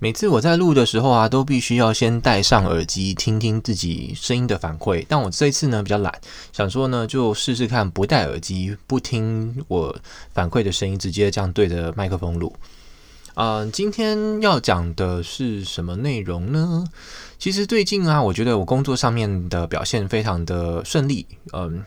每次我在录的时候啊，都必须要先戴上耳机听听自己声音的反馈。但我这次呢比较懒，想说呢就试试看不戴耳机，不听我反馈的声音，直接这样对着麦克风录。嗯、今天要讲的是什么内容呢？其实最近啊，我觉得我工作上面的表现非常的顺利。嗯。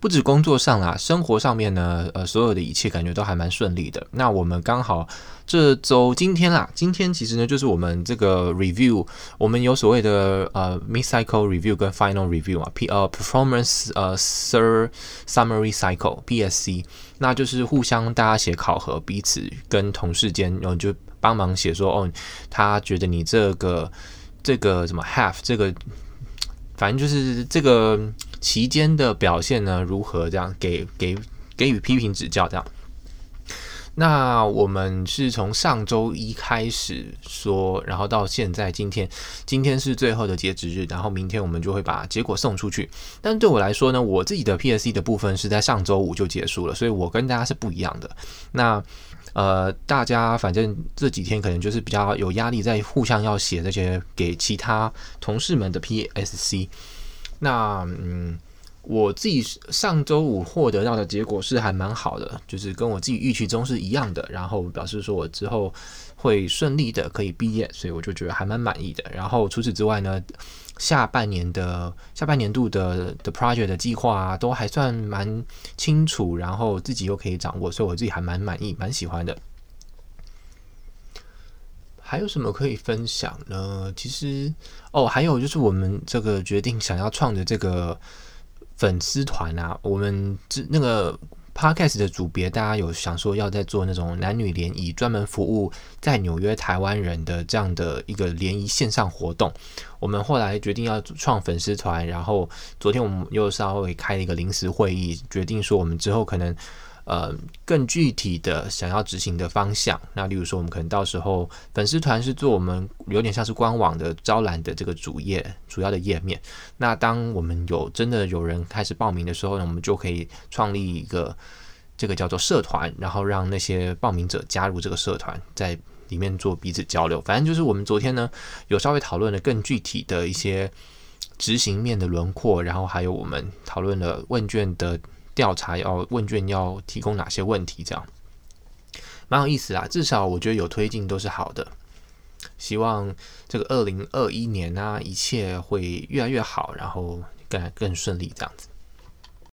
不止工作上啦，生活上面呢，呃，所有的一切感觉都还蛮顺利的。那我们刚好这周今天啦，今天其实呢就是我们这个 review，我们有所谓的呃 mid cycle review 跟 final review 啊，P 呃 performance 呃 sir summary cycle PSC，那就是互相大家写考核，彼此跟同事间，然后就帮忙写说哦，他觉得你这个这个什么 half 这个。反正就是这个期间的表现呢，如何这样给给给予批评指教这样。那我们是从上周一开始说，然后到现在今天，今天是最后的截止日，然后明天我们就会把结果送出去。但对我来说呢，我自己的 PSC 的部分是在上周五就结束了，所以我跟大家是不一样的。那。呃，大家反正这几天可能就是比较有压力，在互相要写这些给其他同事们的 PSC。那嗯，我自己上周五获得到的结果是还蛮好的，就是跟我自己预期中是一样的，然后表示说我之后会顺利的可以毕业，所以我就觉得还蛮满意的。然后除此之外呢，下半年的下半年度的的 project 的计划啊，都还算蛮清楚，然后自己又可以掌握，所以我自己还蛮满意，蛮喜欢的。还有什么可以分享呢？其实哦，还有就是我们这个决定想要创的这个粉丝团啊，我们这那个。Podcast 的组别，大家有想说要在做那种男女联谊，专门服务在纽约台湾人的这样的一个联谊线上活动。我们后来决定要创粉丝团，然后昨天我们又稍微开了一个临时会议，决定说我们之后可能。呃，更具体的想要执行的方向，那例如说，我们可能到时候粉丝团是做我们有点像是官网的招揽的这个主页主要的页面。那当我们有真的有人开始报名的时候呢，我们就可以创立一个这个叫做社团，然后让那些报名者加入这个社团，在里面做彼此交流。反正就是我们昨天呢有稍微讨论了更具体的一些执行面的轮廓，然后还有我们讨论了问卷的。调查要问卷要提供哪些问题？这样蛮有意思啦，至少我觉得有推进都是好的。希望这个二零二一年啊，一切会越来越好，然后更更顺利这样子。